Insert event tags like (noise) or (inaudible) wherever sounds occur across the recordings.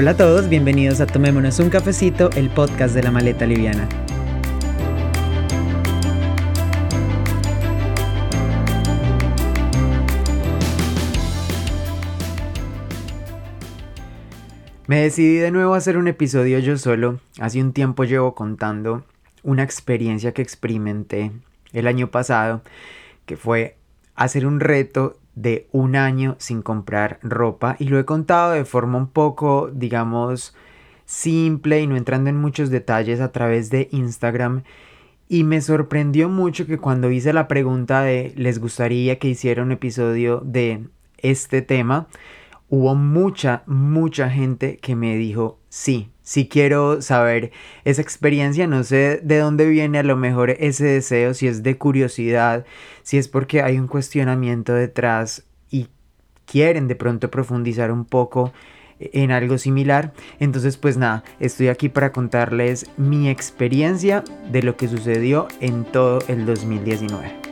Hola a todos, bienvenidos a Tomémonos un cafecito, el podcast de la maleta liviana. Me decidí de nuevo a hacer un episodio yo solo. Hace un tiempo llevo contando una experiencia que experimenté el año pasado, que fue hacer un reto de un año sin comprar ropa y lo he contado de forma un poco, digamos, simple y no entrando en muchos detalles a través de Instagram. Y me sorprendió mucho que cuando hice la pregunta de les gustaría que hiciera un episodio de este tema, hubo mucha, mucha gente que me dijo sí, sí quiero saber esa experiencia, no sé de dónde viene a lo mejor ese deseo, si es de curiosidad, si es porque hay un cuestionamiento detrás y quieren de pronto profundizar un poco en algo similar. Entonces pues nada, estoy aquí para contarles mi experiencia de lo que sucedió en todo el 2019.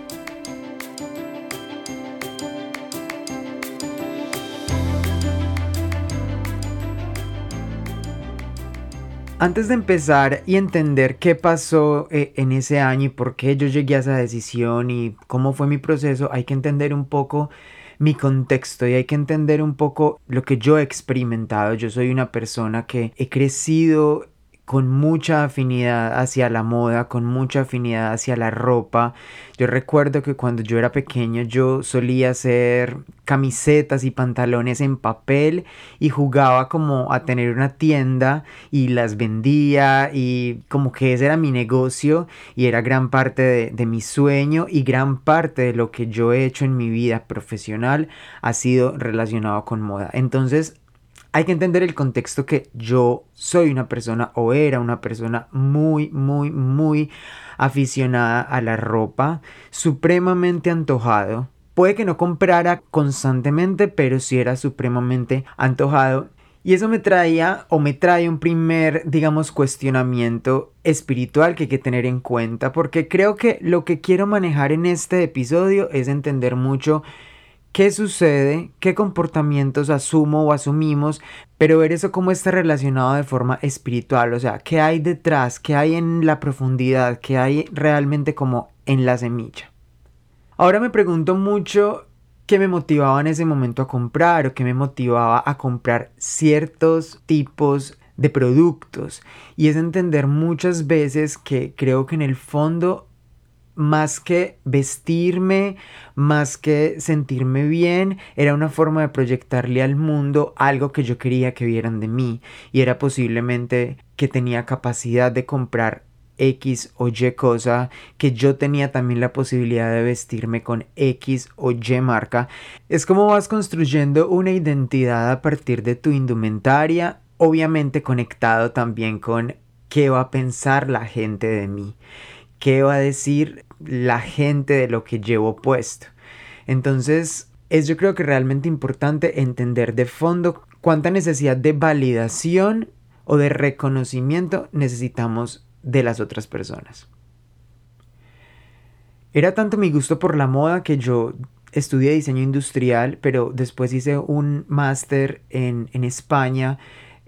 Antes de empezar y entender qué pasó eh, en ese año y por qué yo llegué a esa decisión y cómo fue mi proceso, hay que entender un poco mi contexto y hay que entender un poco lo que yo he experimentado. Yo soy una persona que he crecido con mucha afinidad hacia la moda, con mucha afinidad hacia la ropa. Yo recuerdo que cuando yo era pequeño yo solía hacer camisetas y pantalones en papel y jugaba como a tener una tienda y las vendía y como que ese era mi negocio y era gran parte de, de mi sueño y gran parte de lo que yo he hecho en mi vida profesional ha sido relacionado con moda. Entonces hay que entender el contexto que yo soy una persona o era una persona muy, muy, muy aficionada a la ropa, supremamente antojado. Puede que no comprara constantemente, pero sí era supremamente antojado. Y eso me traía o me trae un primer, digamos, cuestionamiento espiritual que hay que tener en cuenta, porque creo que lo que quiero manejar en este episodio es entender mucho qué sucede, qué comportamientos asumo o asumimos, pero ver eso cómo está relacionado de forma espiritual, o sea, qué hay detrás, qué hay en la profundidad, qué hay realmente como en la semilla. Ahora me pregunto mucho qué me motivaba en ese momento a comprar o qué me motivaba a comprar ciertos tipos de productos. Y es entender muchas veces que creo que en el fondo más que vestirme, más que sentirme bien, era una forma de proyectarle al mundo algo que yo quería que vieran de mí y era posiblemente que tenía capacidad de comprar X o Y cosa, que yo tenía también la posibilidad de vestirme con X o Y marca. Es como vas construyendo una identidad a partir de tu indumentaria, obviamente conectado también con qué va a pensar la gente de mí qué va a decir la gente de lo que llevo puesto. Entonces, es yo creo que realmente importante entender de fondo cuánta necesidad de validación o de reconocimiento necesitamos de las otras personas. Era tanto mi gusto por la moda que yo estudié diseño industrial, pero después hice un máster en, en España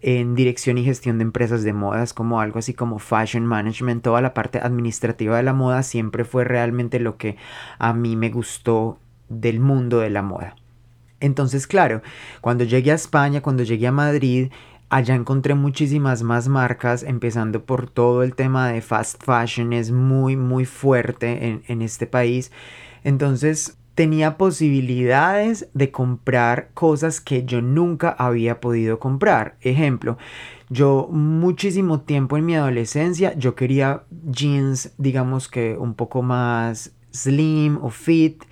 en dirección y gestión de empresas de modas, como algo así como fashion management, toda la parte administrativa de la moda siempre fue realmente lo que a mí me gustó del mundo de la moda. Entonces, claro, cuando llegué a España, cuando llegué a Madrid, allá encontré muchísimas más marcas, empezando por todo el tema de fast fashion, es muy, muy fuerte en, en este país. Entonces, tenía posibilidades de comprar cosas que yo nunca había podido comprar. Ejemplo, yo muchísimo tiempo en mi adolescencia yo quería jeans, digamos que un poco más slim o fit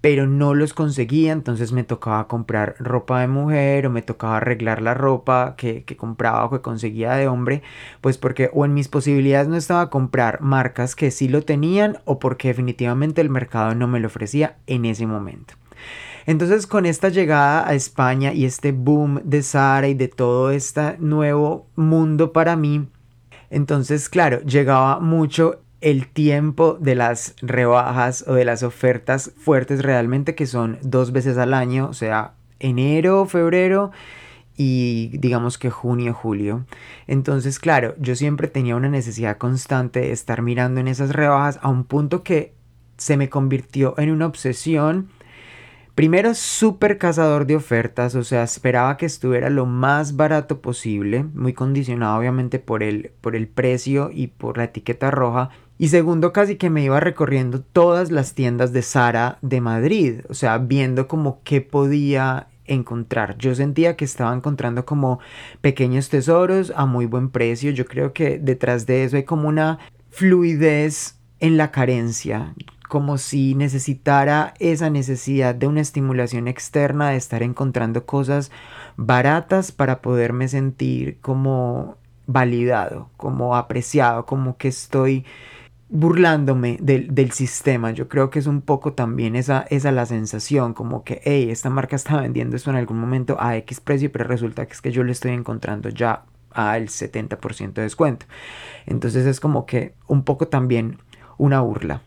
pero no los conseguía, entonces me tocaba comprar ropa de mujer o me tocaba arreglar la ropa que, compraba o que conseguía de hombre, pues porque o en mis posibilidades no estaba comprar marcas que sí lo tenían o porque definitivamente el mercado no me lo ofrecía en ese momento. Entonces con esta llegada a España y este boom de Zara y de todo este nuevo mundo para mí, entonces claro, llegaba mucho el tiempo de las rebajas o de las ofertas fuertes realmente que son dos veces al año, o sea, enero, febrero y digamos que junio, julio. Entonces, claro, yo siempre tenía una necesidad constante de estar mirando en esas rebajas a un punto que se me convirtió en una obsesión. Primero, súper cazador de ofertas, o sea, esperaba que estuviera lo más barato posible, muy condicionado obviamente por el, por el precio y por la etiqueta roja. Y segundo, casi que me iba recorriendo todas las tiendas de Sara de Madrid, o sea, viendo como qué podía encontrar. Yo sentía que estaba encontrando como pequeños tesoros a muy buen precio. Yo creo que detrás de eso hay como una fluidez en la carencia, como si necesitara esa necesidad de una estimulación externa, de estar encontrando cosas baratas para poderme sentir como validado, como apreciado, como que estoy burlándome del, sistema. Yo creo que es un poco también esa, esa la sensación, como que, hey, esta marca (laughs) está vendiendo esto en algún momento a X precio, pero resulta que es que yo lo estoy encontrando ya al 70% de descuento. Entonces es como que un poco también una burla.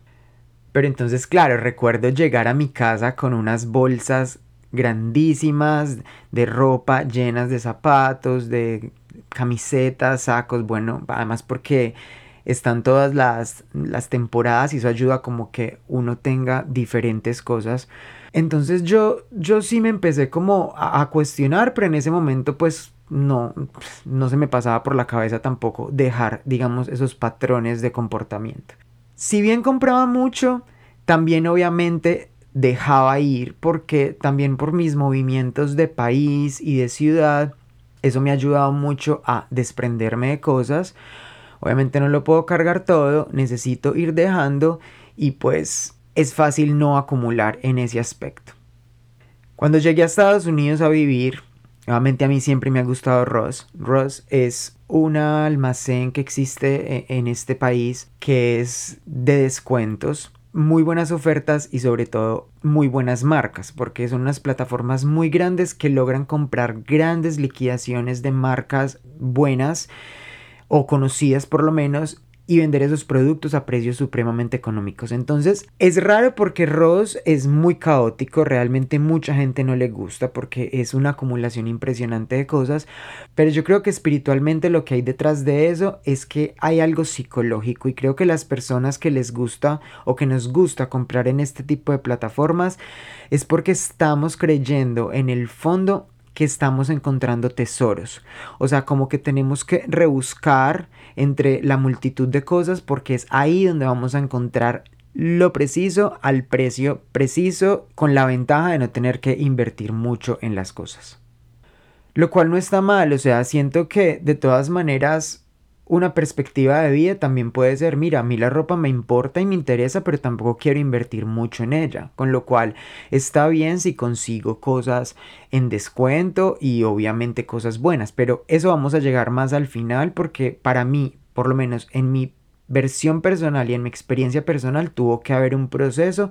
Pero entonces, claro, recuerdo llegar a mi casa con unas bolsas grandísimas de ropa llenas de zapatos, de camisetas, sacos, bueno, además porque están todas las, las temporadas y eso ayuda como que uno tenga diferentes cosas. Entonces yo, yo sí me empecé como a, cuestionar, pero en ese momento pues no, no se me pasaba por la cabeza tampoco dejar, digamos, esos patrones de comportamiento. Si bien compraba mucho, también obviamente dejaba ir porque también por mis movimientos de país y de ciudad, eso me ha ayudado mucho a desprenderme de cosas Obviamente no lo puedo cargar todo, necesito ir dejando y pues es fácil no acumular en ese aspecto. Cuando llegué a Estados Unidos a vivir, nuevamente a mí siempre me ha gustado Ross. Ross es un almacén que existe e, en este país que es de descuentos, muy buenas ofertas y sobre todo muy buenas marcas, porque son unas plataformas muy grandes que logran comprar grandes liquidaciones de marcas buenas o conocidas por lo menos y vender esos productos a precios supremamente económicos. Entonces es raro porque Ross es muy caótico, realmente mucha gente no le gusta porque es una acumulación impresionante de cosas, pero yo creo que espiritualmente lo que hay detrás de eso es que hay algo psicológico y creo que las personas que les gusta o que nos gusta comprar en este tipo de plataformas es porque estamos creyendo en el fondo que estamos encontrando tesoros. O sea, como que tenemos que rebuscar entre la multitud de cosas porque es ahí donde vamos a encontrar lo preciso al precio preciso con la ventaja de no tener que invertir mucho en las cosas. Lo cual no está mal, o sea, siento que de todas maneras una perspectiva de vida también puede ser, mira, a mí la ropa me importa y me interesa, pero tampoco quiero invertir mucho en ella. Con lo cual está bien si consigo cosas en descuento y obviamente cosas buenas, pero eso vamos a llegar más al final porque para mí, por lo menos en mi versión personal y en mi experiencia personal, tuvo que haber un proceso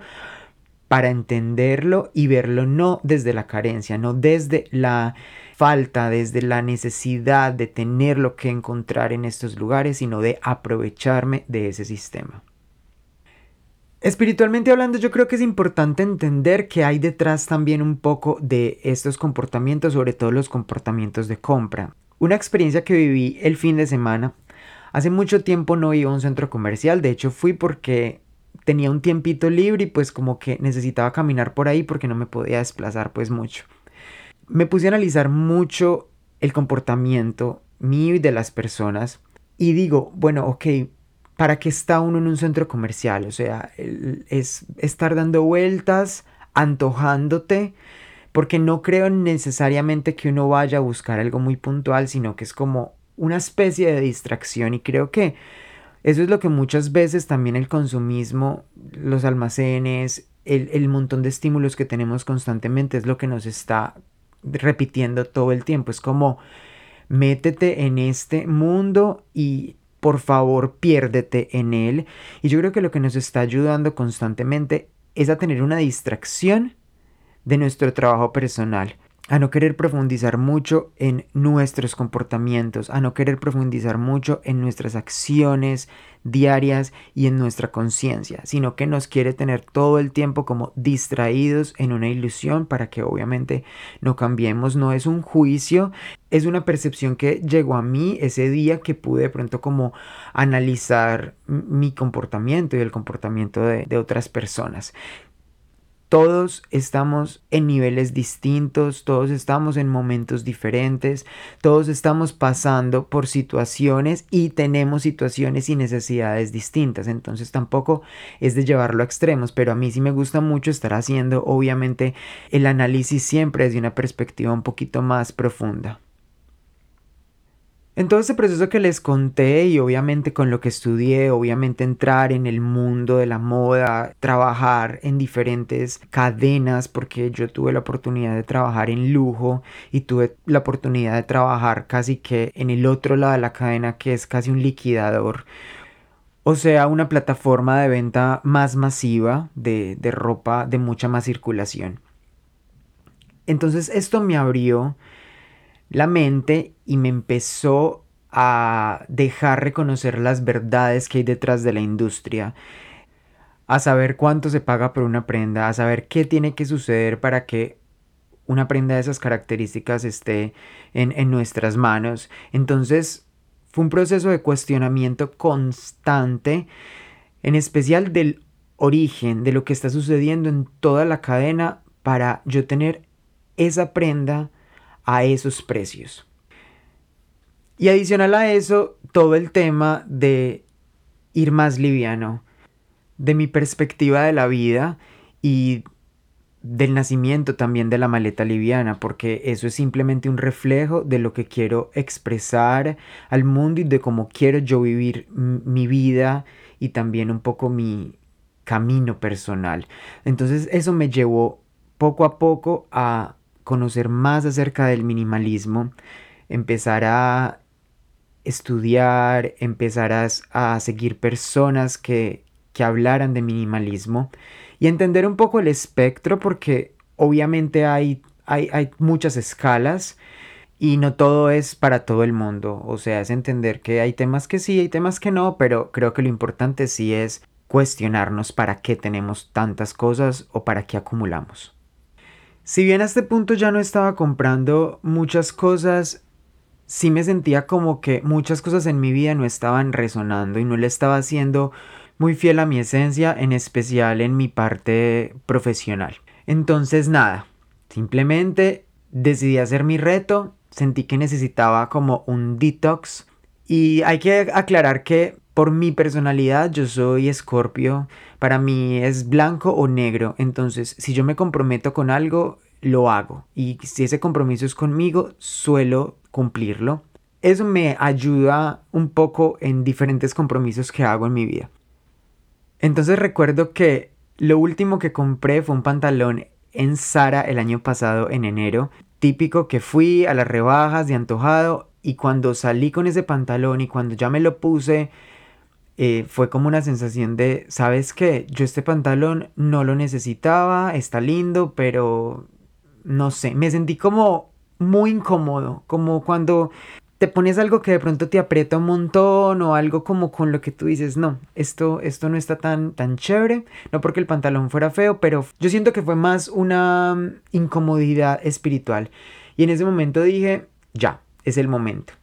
para entenderlo y verlo no desde la carencia, no desde la falta, desde la necesidad de tener lo que encontrar en estos lugares, sino de aprovecharme de ese sistema. Espiritualmente hablando, yo creo que es importante entender que hay detrás también un poco de estos comportamientos, sobre todo los comportamientos de compra. Una experiencia que viví el fin de semana. Hace mucho tiempo no iba a un centro comercial, de hecho fui porque tenía un tiempito libre y pues como que necesitaba caminar por ahí porque no me podía desplazar pues mucho me puse a analizar mucho el comportamiento mío y de las personas y digo, bueno, ok, ¿para qué está uno en un centro comercial? O sea, es estar dando vueltas, antojándote, porque no creo necesariamente que uno vaya a buscar algo muy puntual, sino que es como una especie de distracción y creo que eso es lo que muchas veces también el consumismo, los almacenes, el, el montón de estímulos que tenemos constantemente es lo que nos está repitiendo todo el tiempo. Es como, métete en este mundo y por favor piérdete en él. Y yo creo que lo que nos está ayudando constantemente es a tener una distracción de nuestro trabajo personal. A no querer profundizar mucho en nuestros comportamientos, a no querer profundizar mucho en nuestras acciones diarias y en nuestra conciencia, sino que nos quiere tener todo el tiempo como distraídos en una ilusión para que obviamente no cambiemos. No es un juicio, es una percepción que llegó a mí ese día que pude de pronto como analizar mi comportamiento y el comportamiento de, de otras personas. Todos estamos en niveles distintos, todos estamos en momentos diferentes, todos estamos pasando por situaciones y tenemos situaciones y necesidades distintas. Entonces tampoco es de llevarlo a extremos, pero a mí sí me gusta mucho estar haciendo obviamente el análisis siempre desde una perspectiva un poquito más profunda. En todo este proceso que les conté y obviamente con lo que estudié, obviamente entrar en el mundo de la moda, trabajar en diferentes cadenas, porque yo tuve la oportunidad de trabajar en lujo y tuve la oportunidad de trabajar casi que en el otro lado de la cadena que es casi un liquidador. O sea, una plataforma de venta más masiva de, de ropa de mucha más circulación. Entonces esto me abrió la mente y me empezó a dejar reconocer las verdades que hay detrás de la industria, a saber cuánto se paga por una prenda, a saber qué tiene que suceder para que una prenda de esas características esté en, en nuestras manos. Entonces fue un proceso de cuestionamiento constante, en especial del origen, de lo que está sucediendo en toda la cadena para yo tener esa prenda a esos precios. Y adicional a eso, todo el tema de ir más liviano, de mi perspectiva de la vida y del nacimiento también de la maleta liviana, porque eso es simplemente un reflejo de lo que quiero expresar al mundo y de cómo quiero yo vivir mi vida y también un poco mi camino personal. Entonces eso me llevó poco a poco a conocer más acerca del minimalismo, empezar a estudiar, empezar a, seguir personas que, que hablaran de minimalismo y entender un poco el espectro porque obviamente hay, hay, hay muchas escalas y no todo es para todo el mundo. O sea, es entender que hay temas que sí, hay temas que no, pero creo que lo importante sí es cuestionarnos para qué tenemos tantas cosas o para qué acumulamos. Si bien a este punto ya no estaba comprando muchas cosas, sí me sentía como que muchas cosas en mi vida no estaban resonando y no le estaba haciendo muy fiel a mi esencia, en especial en mi parte profesional. Entonces nada, simplemente decidí hacer mi reto, sentí que necesitaba como un detox y hay que aclarar que por mi personalidad yo soy escorpio, para mí es blanco o negro, entonces si yo me comprometo con algo, lo hago y si ese compromiso es conmigo, suelo cumplirlo. Eso me ayuda un poco en diferentes compromisos que hago en mi vida. Entonces recuerdo que lo último que compré fue un pantalón en Sara el año pasado en enero, típico que fui a las rebajas de antojado y cuando salí con ese pantalón y cuando ya me lo puse eh, fue como una sensación de, ¿sabes qué? Yo este pantalón no lo necesitaba, está lindo, pero no sé, me sentí como muy incómodo, como cuando te pones algo que de pronto te aprieta un montón o algo como con lo que tú dices, no, esto, esto no está tan, tan chévere, no porque el pantalón fuera feo, pero yo siento que fue más una mm, incomodidad espiritual. Y en ese momento dije, ya, es el momento.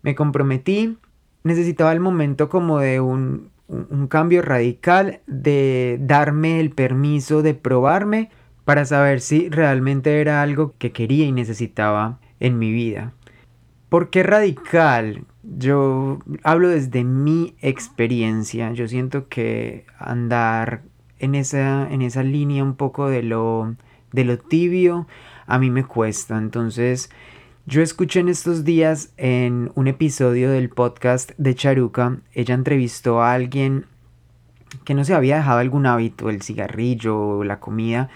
Me comprometí, necesitaba el momento como de un, un cambio radical, de darme el permiso de probarme para saber si realmente era algo que quería y necesitaba en mi vida. ¿Por qué radical? Yo hablo desde mi experiencia. Yo siento que andar en esa, en esa línea un poco de lo, de lo tibio a mí me cuesta. Entonces, yo escuché en estos días en un episodio del podcast de Charuca, ella entrevistó a alguien que no se había dejado algún hábito, el cigarrillo o la comida,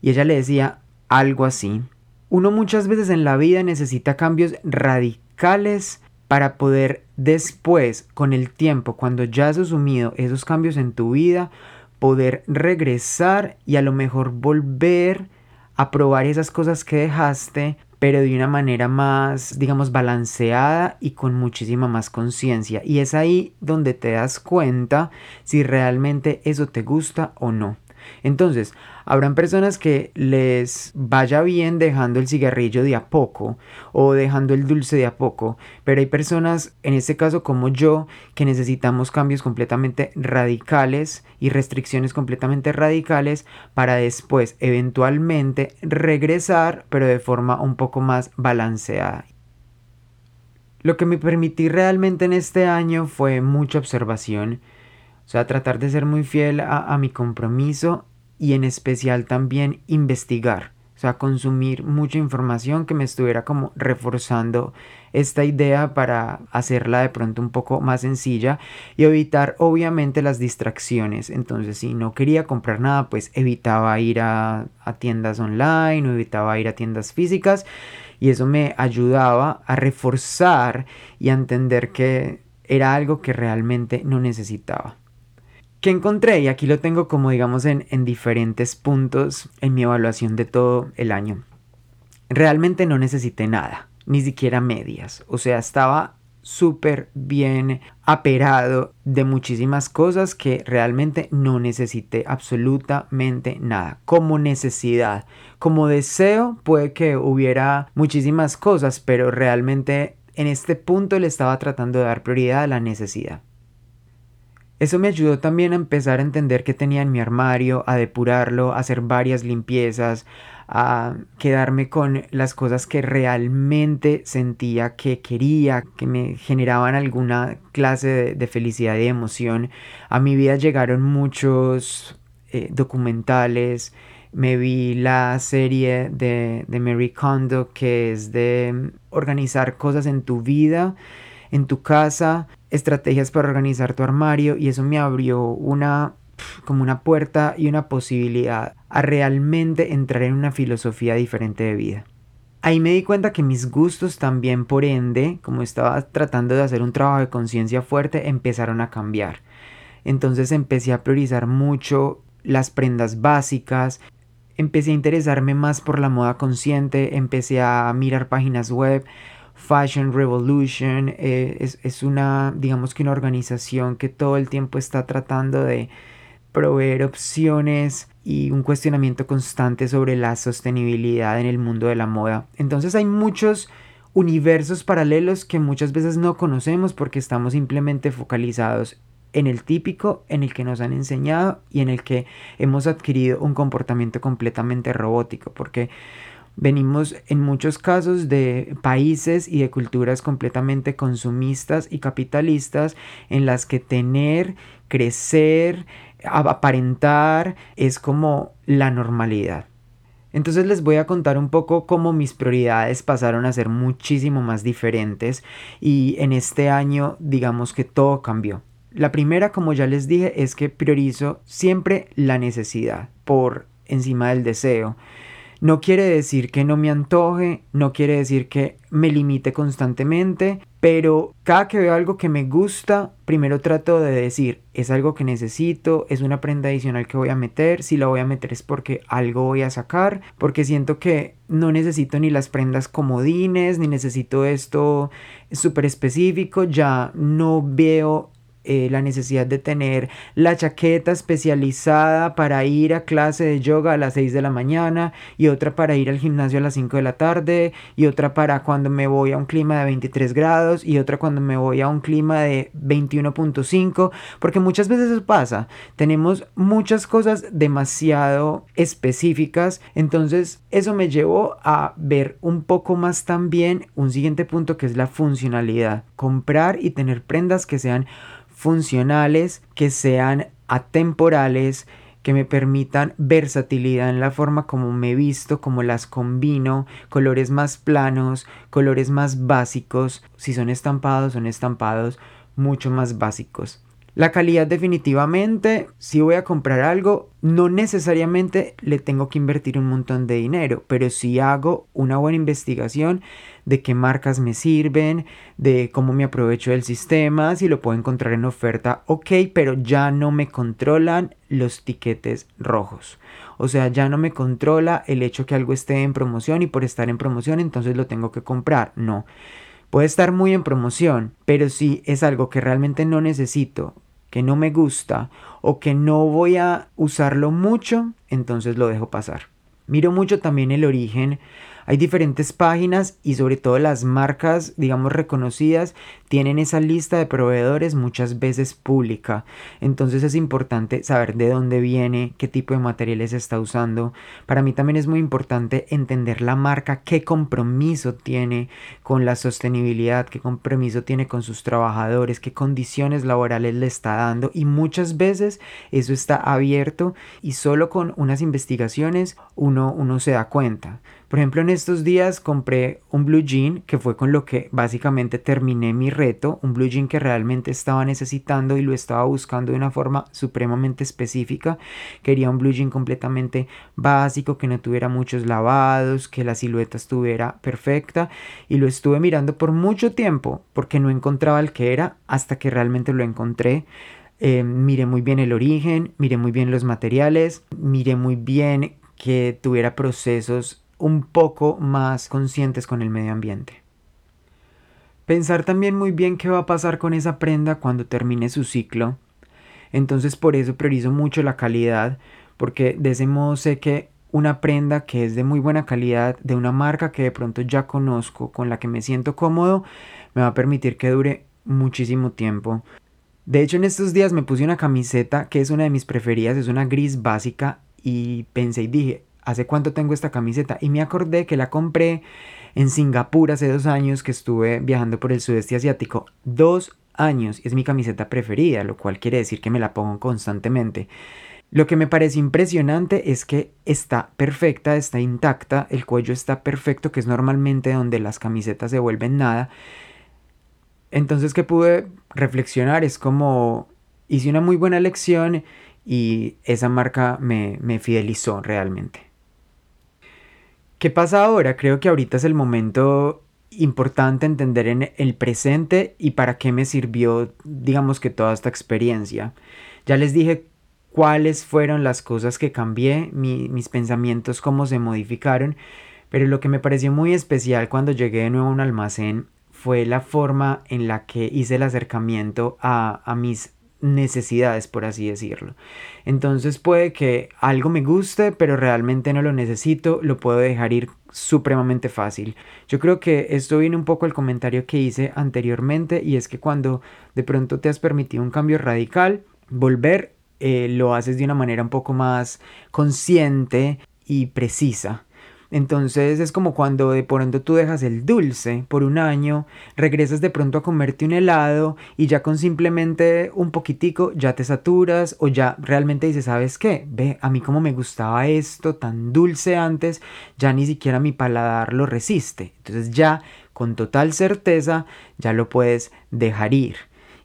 y ella le decía algo así. Uno muchas veces en la vida necesita cambios radicales para poder después, con el tiempo, cuando ya has asumido esos cambios en tu vida, poder regresar y a lo mejor volver a probar esas cosas que dejaste, pero de una manera más, digamos, balanceada y con muchísima más conciencia. Y es ahí donde te das cuenta si realmente eso te gusta o no. Entonces, habrán personas que les vaya bien dejando el cigarrillo de a poco o dejando el dulce de a poco, pero hay personas, en este caso como yo, que necesitamos cambios completamente radicales y restricciones completamente radicales para después eventualmente regresar, pero de forma un poco más balanceada. Lo que me permití realmente en este año fue mucha observación, o sea, tratar de ser muy fiel a, a mi compromiso y en especial también investigar, o sea, consumir mucha información que me estuviera como reforzando esta idea para hacerla de pronto un poco más sencilla y evitar obviamente las distracciones. Entonces, si no quería comprar nada, pues evitaba ir a, tiendas online o evitaba ir a tiendas físicas y eso me ayudaba a reforzar y a entender que era algo que realmente no necesitaba. ¿Qué encontré? Y aquí lo tengo como digamos en, en diferentes puntos en mi evaluación de todo el año. Realmente no necesité nada, ni siquiera medias. O sea, estaba súper bien aperado de muchísimas cosas que realmente no necesité absolutamente nada. Como necesidad, como deseo, puede que hubiera muchísimas cosas, pero realmente en este punto le estaba tratando de dar prioridad a la necesidad. Eso me ayudó también a empezar a entender qué tenía en mi armario, a depurarlo, a hacer varias limpiezas, a quedarme con las cosas que realmente sentía que quería, que me generaban alguna clase de, felicidad y emoción. A mi vida llegaron muchos eh, documentales, me vi la serie de, de Mary Kondo que es de organizar cosas en tu vida, en tu casa, estrategias para organizar tu armario y eso me abrió una como una puerta y una posibilidad a realmente entrar en una filosofía diferente de vida. Ahí me di cuenta que mis gustos también, por ende, como estaba tratando de hacer un trabajo de conciencia fuerte, empezaron a cambiar. Entonces empecé a priorizar mucho las prendas básicas, empecé a interesarme más por la moda consciente, empecé a mirar páginas web, Fashion Revolution eh, es, es, una, digamos que una organización que todo el tiempo está tratando de proveer opciones y un cuestionamiento constante sobre la sostenibilidad en el mundo de la moda. Entonces hay muchos universos paralelos que muchas veces no conocemos porque estamos simplemente focalizados en el típico, en el que nos han enseñado y en el que hemos adquirido un comportamiento completamente robótico, porque Venimos en muchos casos de países y de culturas completamente consumistas y capitalistas en las que tener, crecer, aparentar es como la normalidad. Entonces les voy a contar un poco cómo mis prioridades pasaron a ser muchísimo más diferentes y en este año digamos que todo cambió. La primera, como ya les dije, es que priorizo siempre la necesidad por encima del deseo. No quiere decir que no me antoje, no quiere decir que me limite constantemente, pero cada que veo algo que me gusta, primero trato de decir, es algo que necesito, es una prenda adicional que voy a meter, si la voy a meter es porque algo voy a sacar, porque siento que no necesito ni las prendas comodines, ni necesito esto súper específico, ya no veo eh, la necesidad de tener la chaqueta especializada para ir a clase de yoga a las 6 de la mañana y otra para ir al gimnasio a las 5 de la tarde y otra para cuando me voy a un clima de 23 grados y otra cuando me voy a un clima de 21.5 porque muchas veces eso pasa. Tenemos muchas cosas demasiado específicas entonces eso me llevó a ver un poco más también un siguiente punto que es la funcionalidad. Comprar y tener prendas que sean funcionales, que sean atemporales, que me permitan versatilidad en la forma como me visto, como las combino, colores más planos, colores más básicos, si son estampados, son estampados mucho más básicos. La calidad definitivamente, si voy a comprar algo, no necesariamente le tengo que invertir un montón de dinero, pero si hago una buena investigación de qué marcas me sirven, de cómo me aprovecho del sistema, si lo puedo encontrar en oferta, ok, pero ya no me controlan los tiquetes rojos. O sea, ya no me controla el hecho que algo esté en promoción y por estar en promoción entonces lo tengo que comprar. No. Puede estar muy en promoción, pero si es algo que realmente no necesito, que no me gusta o que no voy a usarlo mucho, entonces lo dejo pasar. Miro mucho también el origen hay diferentes páginas y sobre todo las marcas, digamos, reconocidas, tienen esa lista de proveedores muchas veces pública. Entonces es importante saber de dónde viene, qué tipo de materiales está usando. Para mí también es muy importante entender la marca, qué compromiso tiene con la sostenibilidad, qué compromiso tiene con sus trabajadores, qué condiciones laborales le está dando. Y muchas veces eso está abierto y solo con unas investigaciones uno, uno se da cuenta. Por ejemplo, en estos días compré un blue jean que fue con lo que básicamente terminé mi reto, un blue jean que realmente estaba necesitando y lo estaba buscando de una forma supremamente específica. Quería un blue jean completamente básico, que no tuviera muchos lavados, que la silueta estuviera perfecta y lo estuve mirando por mucho tiempo porque no encontraba el que era hasta que realmente lo encontré. Eh, miré muy bien el origen, miré muy bien los materiales, miré muy bien que tuviera procesos un poco más conscientes con el medio ambiente. Pensar también muy bien qué va a pasar con esa prenda cuando termine su ciclo. Entonces por eso priorizo mucho la calidad, porque de ese modo sé que una prenda que es de muy buena calidad, de una marca que de pronto ya conozco, con la que me siento cómodo, me va a permitir que dure muchísimo tiempo. De hecho, en estos días me puse una camiseta que es una de mis preferidas, es una gris básica y pensé y dije, ¿hace cuánto tengo esta camiseta? Y me acordé que la compré en Singapur hace dos años que estuve viajando por el sudeste asiático. Dos años y es mi camiseta preferida, lo cual quiere decir que me la pongo constantemente. Lo que me parece impresionante es que está perfecta, está intacta, el cuello está perfecto, que es normalmente donde las camisetas se vuelven nada. Entonces que pude reflexionar es como hice una muy buena lección y esa marca me, me fidelizó realmente. ¿Qué pasa ahora? Creo que ahorita es el momento importante entender en el presente y para qué me sirvió, digamos que toda esta experiencia. Ya les dije cuáles fueron las cosas que cambié, mis pensamientos, cómo se modificaron, pero lo que me pareció muy especial cuando llegué de nuevo a un almacén fue la forma en la que hice el acercamiento a, a mis necesidades, por así decirlo. Entonces puede que algo me guste, pero realmente no lo necesito, lo puedo dejar ir supremamente fácil. Yo creo que esto viene un poco al comentario que hice anteriormente y es que cuando de pronto te has permitido un cambio radical, volver eh, lo haces de una manera un poco más consciente y precisa. Entonces es como cuando de pronto tú dejas el dulce por un año, regresas de pronto a comerte un helado y ya con simplemente un poquitico ya te saturas o ya realmente dices, ¿sabes qué? Ve, a mí como me gustaba esto tan dulce antes, ya ni siquiera mi paladar lo resiste. Entonces ya con total certeza ya lo puedes dejar ir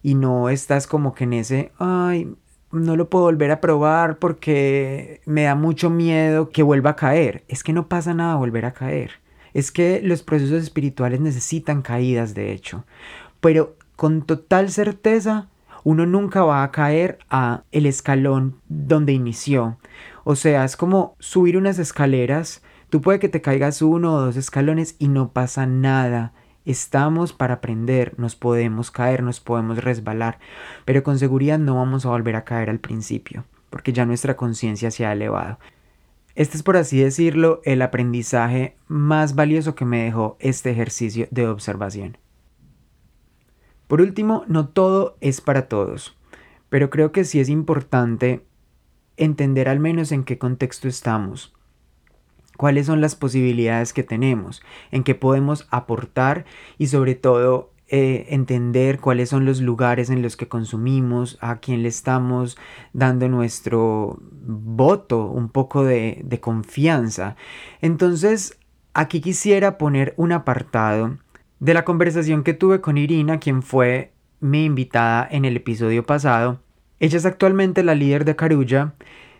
y no estás como que en ese, ay, no lo puedo volver a probar porque me da mucho miedo que vuelva a caer. Es que no pasa nada volver a caer. Es que los procesos espirituales necesitan caídas, de hecho. Pero con total certeza, uno nunca va a caer a el escalón donde inició. O sea, es como subir unas escaleras. Tú puede que te caigas uno o dos escalones y no pasa nada. Estamos para aprender, nos podemos caer, nos podemos resbalar, pero con seguridad no vamos a volver a caer al principio, porque ya nuestra conciencia se ha elevado. Este es, por así decirlo, el aprendizaje más valioso que me dejó este ejercicio de observación. Por último, no todo es para todos, pero creo que sí es importante entender al menos en qué contexto estamos cuáles son las posibilidades que tenemos, en qué podemos aportar y sobre todo eh, entender cuáles son los lugares en los que consumimos, a quién le estamos dando nuestro voto, un poco de, de confianza. Entonces, aquí quisiera poner un apartado de la conversación que tuve con Irina, quien fue mi invitada en el episodio pasado. Ella es actualmente la líder de Carulla,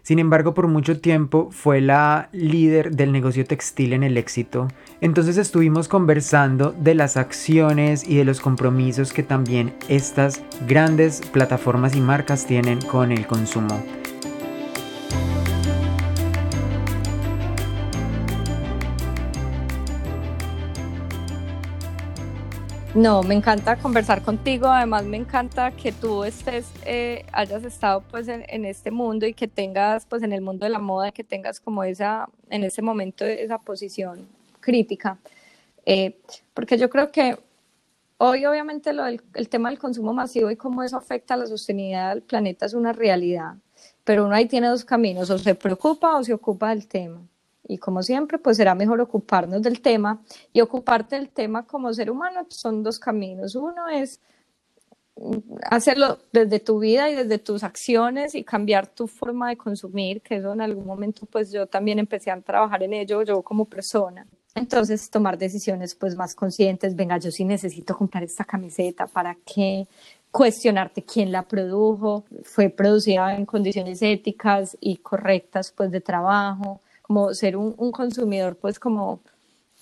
sin embargo por mucho tiempo fue la líder del negocio textil en el éxito. Entonces estuvimos conversando de las acciones y de los compromisos que también estas grandes plataformas y marcas tienen con el consumo. No, me encanta conversar contigo, además me encanta que tú estés, eh, hayas estado pues en, este mundo y que tengas pues en el mundo de la moda, que tengas como esa, en ese momento esa posición crítica, eh, porque yo creo que hoy obviamente lo el tema del consumo masivo y cómo eso afecta a la sostenibilidad del planeta es una realidad, pero uno ahí tiene dos caminos, o se preocupa o se ocupa del tema. Y como siempre, pues será mejor ocuparnos del tema. Y ocuparte del tema como ser humano son dos caminos. Uno es hacerlo desde tu vida y desde tus acciones y cambiar tu forma de consumir, que eso en algún momento pues yo también empecé a trabajar en ello, yo como persona. Entonces tomar decisiones pues más conscientes, venga, yo sí necesito comprar esta camiseta, ¿para qué? Cuestionarte quién la produjo, fue producida en condiciones éticas y correctas pues de trabajo, como ser un, consumidor pues como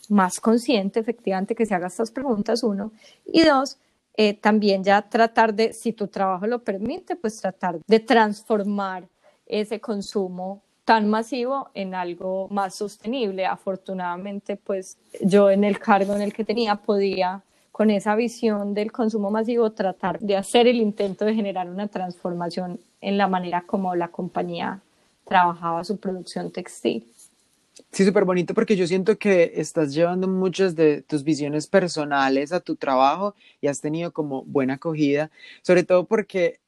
más consciente efectivamente que se haga estas preguntas, uno, y dos, eh, también ya tratar de, si tu trabajo lo permite, pues tratar de transformar ese consumo tan masivo en algo más sostenible. Afortunadamente, pues yo en el cargo en el que tenía podía, con esa visión del consumo masivo, tratar de hacer el intento de generar una transformación en la manera como la compañía trabajaba su producción textil. Sí, súper bonito porque yo siento que estás llevando muchas de tus visiones personales a tu trabajo y has tenido como buena acogida, sobre todo porque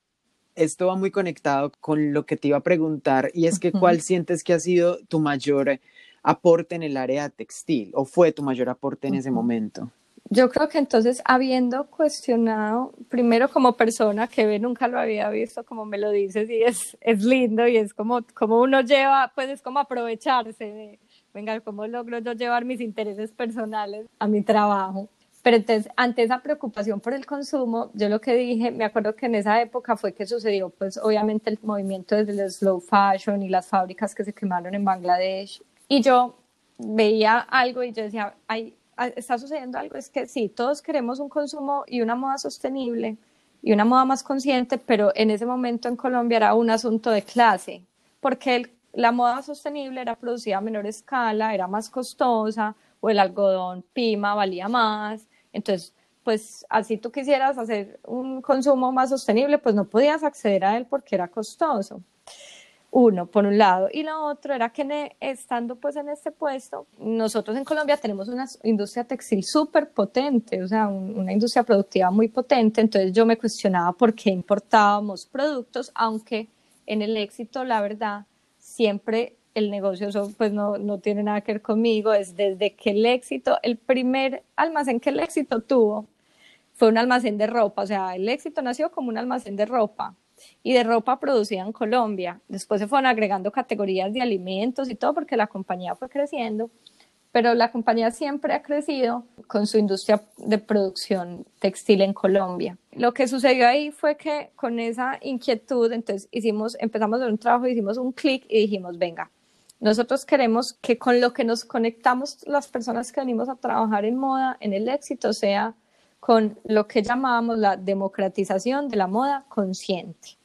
esto va muy conectado con lo que te iba a preguntar y es que cuál sientes que ha sido tu mayor aporte en el área textil o fue tu mayor aporte en ese momento. Yo creo que entonces, habiendo cuestionado, primero como persona que ve, nunca lo había visto, como me lo dices, y es, es lindo y es como, como uno lleva, pues es como aprovecharse de, venga, ¿cómo logro yo llevar mis intereses personales a mi trabajo? Pero entonces, ante esa preocupación por el consumo, yo lo que dije, me acuerdo que en esa época fue que sucedió, pues obviamente el movimiento desde el slow fashion y las fábricas que se quemaron en Bangladesh. Y yo veía algo y yo decía, hay está sucediendo algo, es que sí, todos queremos un consumo y una moda sostenible y una moda más consciente, pero en ese momento en Colombia era un asunto de clase, porque la moda sostenible era producida a menor escala, era más costosa, o el algodón pima valía más, entonces pues así tú quisieras hacer un consumo más sostenible, pues no podías acceder a él porque era costoso. Uno, por un lado. Y lo otro era que estando pues en este puesto, nosotros en Colombia tenemos una industria textil súper potente, o sea, una industria productiva muy potente. Entonces yo me cuestionaba por qué importábamos productos, aunque en el éxito, la verdad, siempre el negocio pues no, no tiene nada que ver conmigo, es desde que el éxito, el primer almacén que el éxito tuvo fue un almacén de ropa, o sea, el éxito nació como un almacén de ropa y de ropa producida en Colombia. Después se fueron agregando categorías de alimentos y todo porque la compañía fue creciendo, pero la compañía siempre ha crecido con su industria de producción textil en Colombia. Lo que sucedió ahí fue que con esa inquietud, entonces hicimos, empezamos un trabajo, hicimos un clic y dijimos, venga, nosotros queremos que con lo que nos conectamos las personas que venimos a trabajar en moda, en el éxito, sea con lo que llamábamos la democratización de la moda consciente.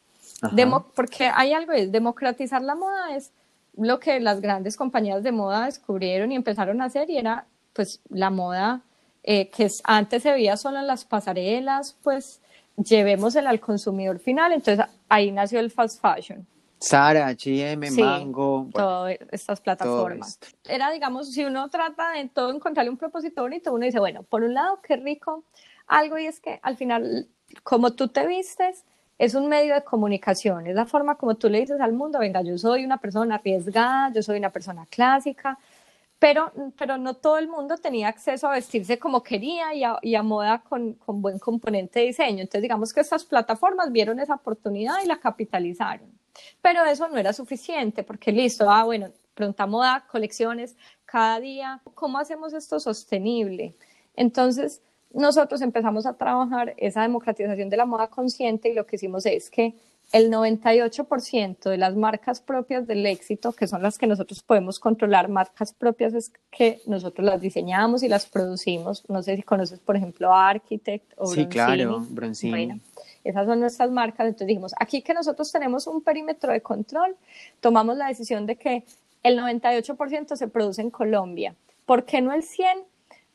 porque hay algo, es democratizar la moda es lo que las grandes compañías de moda descubrieron y empezaron a hacer y era pues la moda eh, que antes se veía solo en las pasarelas, pues llevémosela al consumidor final, entonces ahí nació el fast fashion. Sara, H&M, Mango, todas estas plataformas. Era, digamos, si uno trata de todo encontrarle un propósito bonito, uno dice, bueno, por un lado, qué rico algo y es que al final, como tú te vistes, es un medio de comunicación, es la forma como tú le dices al mundo, venga, yo soy una persona arriesgada, yo soy una persona clásica, pero, pero no todo el mundo tenía acceso a vestirse como quería y a, y a moda con, con, buen componente de diseño. Entonces, digamos que estas plataformas vieron esa oportunidad y la capitalizaron. Pero eso no era suficiente, porque listo, ah, bueno, pronta moda, colecciones cada día, ¿cómo hacemos esto sostenible? Entonces, nosotros empezamos a trabajar esa democratización de la moda consciente y lo que hicimos es que el 98% de las marcas propias del éxito, que son las que nosotros podemos controlar, marcas propias es que nosotros las diseñamos y las producimos. No sé si conoces, por ejemplo, Architect o Sí, claro, Bronzini. esas son nuestras marcas. Entonces dijimos, aquí que nosotros tenemos un perímetro de control, tomamos la decisión de que el 98% se produce en Colombia. ¿Por qué no el 100%?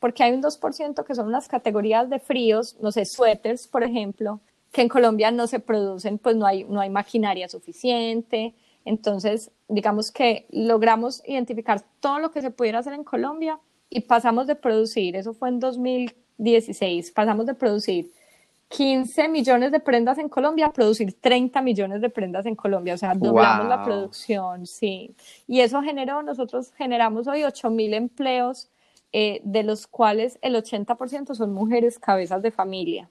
Porque hay un 2% que son las categorías de fríos, no sé, suéteres, por ejemplo, que en Colombia no se producen, pues no hay, no hay maquinaria suficiente. Entonces, digamos que logramos identificar todo lo que se pudiera hacer en Colombia y pasamos de producir, eso fue en 2016, pasamos de producir 15 millones de prendas en Colombia a producir 30 millones de prendas en Colombia, o sea, doblamos la producción, sí. Y eso generó, nosotros generamos hoy 8 mil empleos, eh, de los cuales el 80% son mujeres cabezas de familia.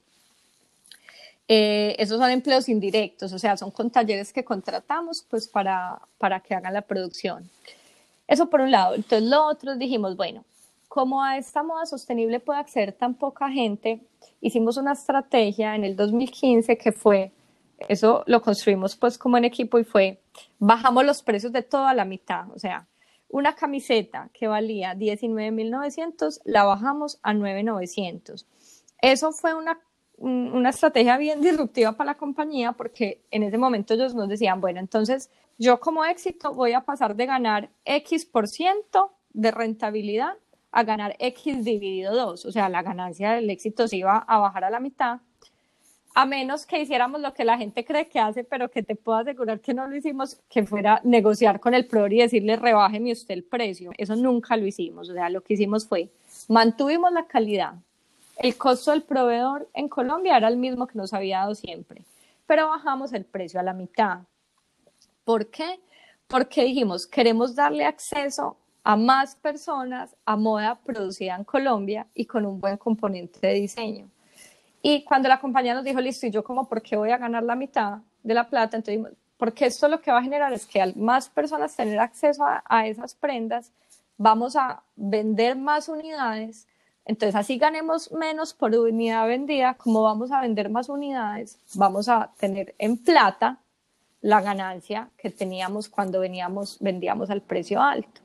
Eh, esos son empleos indirectos, o sea, son con talleres que contratamos pues para, para que hagan la producción. Eso por un lado. Entonces, lo otro dijimos, bueno, como a esta moda sostenible puede acceder tan poca gente, hicimos una estrategia en el 2015 que fue, eso lo construimos pues como en equipo y fue, bajamos los precios de toda la mitad, o sea, una camiseta que valía 19.900, la bajamos a 9.900. Eso fue una una estrategia bien disruptiva para la compañía porque en ese momento ellos nos decían, bueno, entonces yo como éxito voy a pasar de ganar X por ciento de rentabilidad a ganar X dividido 2, o sea, la ganancia del éxito se iba a bajar a la mitad, a menos que hiciéramos lo que la gente cree que hace, pero que te puedo asegurar que no lo hicimos, que fuera negociar con el proveedor y decirle, rebájeme usted el precio. Eso nunca lo hicimos, o sea, lo que hicimos fue, mantuvimos la calidad, el costo del proveedor en Colombia era el mismo que nos había dado siempre, pero bajamos el precio a la mitad. ¿Por qué? Porque dijimos, queremos darle acceso a más personas a moda producida en Colombia y con un buen componente de diseño. Y cuando la compañía nos dijo, listo, ¿y yo como por qué voy a ganar la mitad de la plata? Entonces porque esto lo que va a generar es que al más personas tener acceso a, a esas prendas, vamos a vender más unidades entonces, así ganemos menos por unidad vendida, como vamos a vender más unidades, vamos a tener en plata la ganancia que teníamos cuando veníamos, vendíamos al precio alto.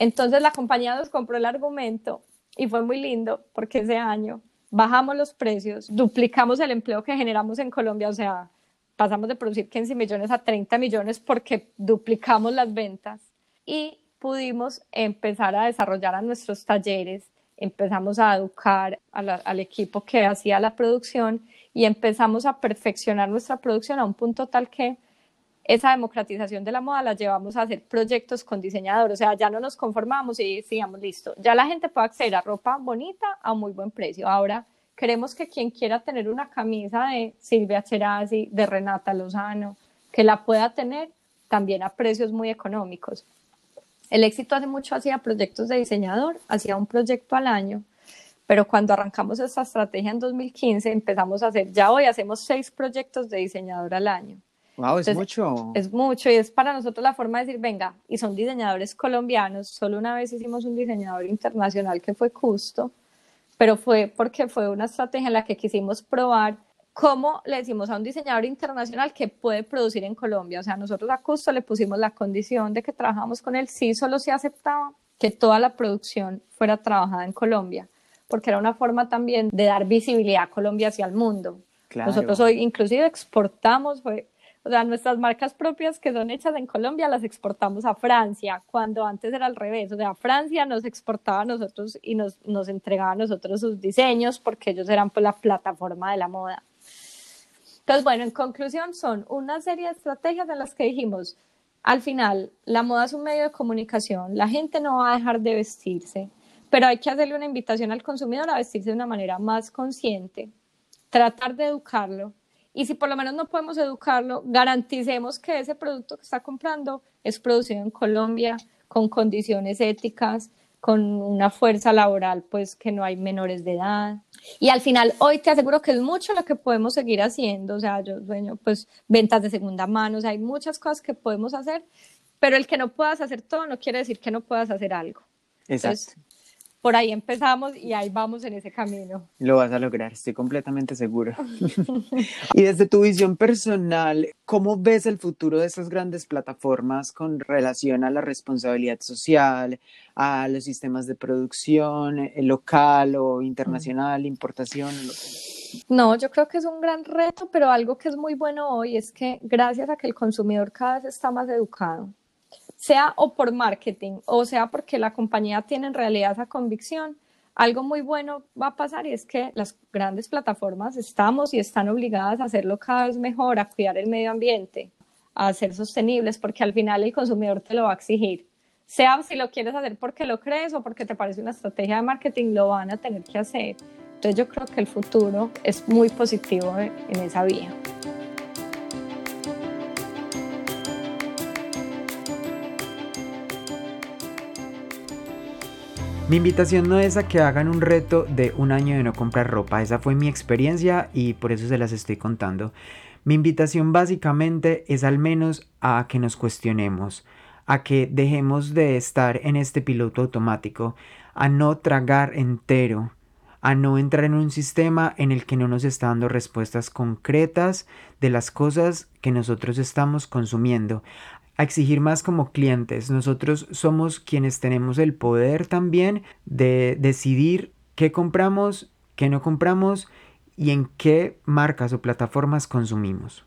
Entonces, la compañía nos compró el argumento y fue muy lindo porque ese año bajamos los precios, duplicamos el empleo que generamos en Colombia, o sea, pasamos de producir 15 millones a 30 millones porque duplicamos las ventas. Y pudimos empezar a desarrollar a nuestros talleres empezamos a educar al equipo que hacía la producción y empezamos a perfeccionar nuestra producción a un punto tal que esa democratización de la moda la llevamos a hacer proyectos con diseñadores, o sea, ya no nos conformamos y decíamos, listo, ya la gente puede acceder a ropa bonita a muy buen precio. Ahora queremos que quien quiera tener una camisa de Silvia Cherasi, de Renata Lozano, que la pueda tener también a precios muy económicos. El éxito hace mucho hacía proyectos de diseñador, hacía un proyecto al año, pero cuando arrancamos esta estrategia en 2015 empezamos a hacer, ya hoy hacemos seis proyectos de diseñador al año. Wow, es mucho. Es mucho y es para nosotros la forma de decir, venga, y son diseñadores colombianos. Solo una vez hicimos un diseñador internacional que fue Custo, pero fue porque fue una estrategia en la que quisimos probar ¿cómo le decimos a un diseñador internacional que puede producir en Colombia? O sea, nosotros a Custo le pusimos la condición de que trabajamos con él, sí solo se aceptaba que toda la producción fuera trabajada en Colombia, porque era una forma también de dar visibilidad a Colombia hacia el mundo. Nosotros hoy inclusive exportamos, o sea, nuestras marcas propias que son hechas en Colombia las exportamos a Francia, cuando antes era al revés, o sea, Francia nos exportaba a nosotros y nos, nos entregaba a nosotros sus diseños porque ellos eran pues la plataforma de la moda. Entonces, bueno, en conclusión, son una serie de estrategias en las que dijimos, al final, la moda es un medio de comunicación, la gente no va a dejar de vestirse, pero hay que hacerle una invitación al consumidor a vestirse de una manera más consciente, tratar de educarlo, y si por lo menos no podemos educarlo, garanticemos que ese producto que está comprando es producido en Colombia con condiciones éticas, con una fuerza laboral, pues que no hay menores de edad. Y al final, hoy te aseguro que es mucho lo que podemos seguir haciendo, o sea, yo sueño, pues, ventas de segunda mano, o sea, hay muchas cosas que podemos hacer, pero el que no puedas hacer todo no quiere decir que no puedas hacer algo. Exacto. Por ahí empezamos y ahí vamos en ese camino. Lo vas a lograr, estoy completamente seguro. (laughs) y desde tu visión personal, ¿cómo ves el futuro de esas grandes plataformas con relación a la responsabilidad social, a los sistemas de producción eh, local o internacional, importación? No, yo creo que es un gran reto, pero algo que es muy bueno hoy es que gracias a que el consumidor cada vez está más educado, sea o por marketing o sea porque la compañía tiene en realidad esa convicción, algo muy bueno va a pasar y es que las grandes plataformas estamos y están obligadas a hacerlo cada vez mejor, a cuidar el medio ambiente, a ser sostenibles, porque al final el consumidor te lo va a exigir. Sea si lo quieres hacer porque lo crees o porque te parece una estrategia de marketing, lo van a tener que hacer. Entonces yo creo que el futuro es muy positivo en esa vía. Mi invitación no es a que hagan un reto de un año de no comprar ropa, esa fue mi experiencia y por eso se las estoy contando. Mi invitación básicamente es al menos a que nos cuestionemos, a que dejemos de estar en este piloto automático, a no tragar entero, a no entrar en un sistema en el que no nos está dando respuestas concretas de las cosas que nosotros estamos consumiendo, a exigir más como clientes. Nosotros somos quienes tenemos el poder también de decidir qué compramos, qué no compramos y en qué marcas o plataformas consumimos.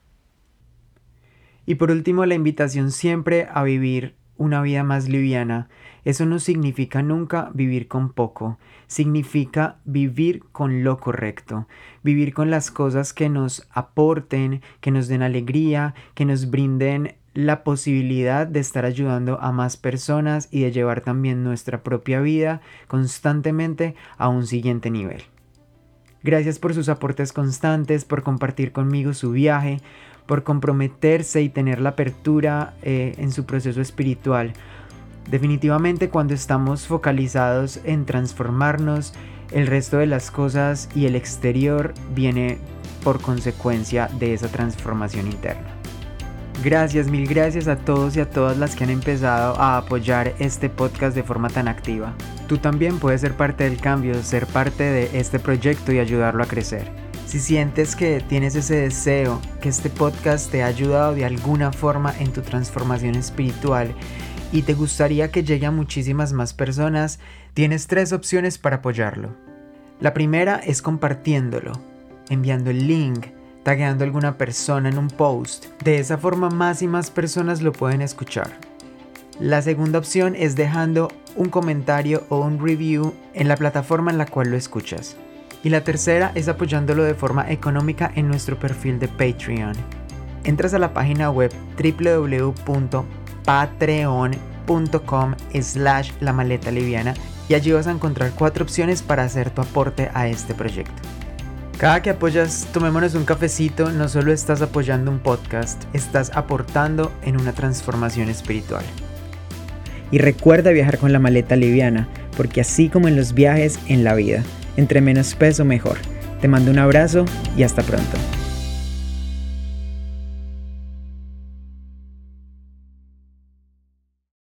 Y por último, la invitación siempre a vivir una vida más liviana. Eso no significa nunca vivir con poco, significa vivir con lo correcto, vivir con las cosas que nos aporten, que nos den alegría, que nos brinden la posibilidad de estar ayudando a más personas y de llevar también nuestra propia vida constantemente a un siguiente nivel. Gracias por sus aportes constantes, por compartir conmigo su viaje, por comprometerse y tener la apertura eh, en su proceso espiritual. Definitivamente cuando estamos focalizados en transformarnos, el resto de las cosas y el exterior viene por consecuencia de esa transformación interna. Gracias, mil gracias a todos y a todas las que han empezado a apoyar este podcast de forma tan activa. Tú también puedes ser parte del cambio, ser parte de este proyecto y ayudarlo a crecer. Si sientes que tienes ese deseo, que este podcast te ha ayudado de alguna forma en tu transformación espiritual y te gustaría que llegue a muchísimas más personas, tienes tres opciones para apoyarlo. La primera es compartiéndolo, enviando el link, tagueando alguna persona en un post. De esa forma más y más personas lo pueden escuchar. La segunda opción es dejando un comentario o un review en la plataforma en la cual lo escuchas. Y la tercera es apoyándolo de forma económica en nuestro perfil de Patreon. Entras a la página web www.patreon.com slash la maleta liviana y allí vas a encontrar cuatro opciones para hacer tu aporte a este proyecto. Cada que apoyas Tomémonos un cafecito, no solo estás apoyando un podcast, estás aportando en una transformación espiritual. Y recuerda viajar con la maleta liviana, porque así como en los viajes, en la vida, entre menos peso mejor. Te mando un abrazo y hasta pronto.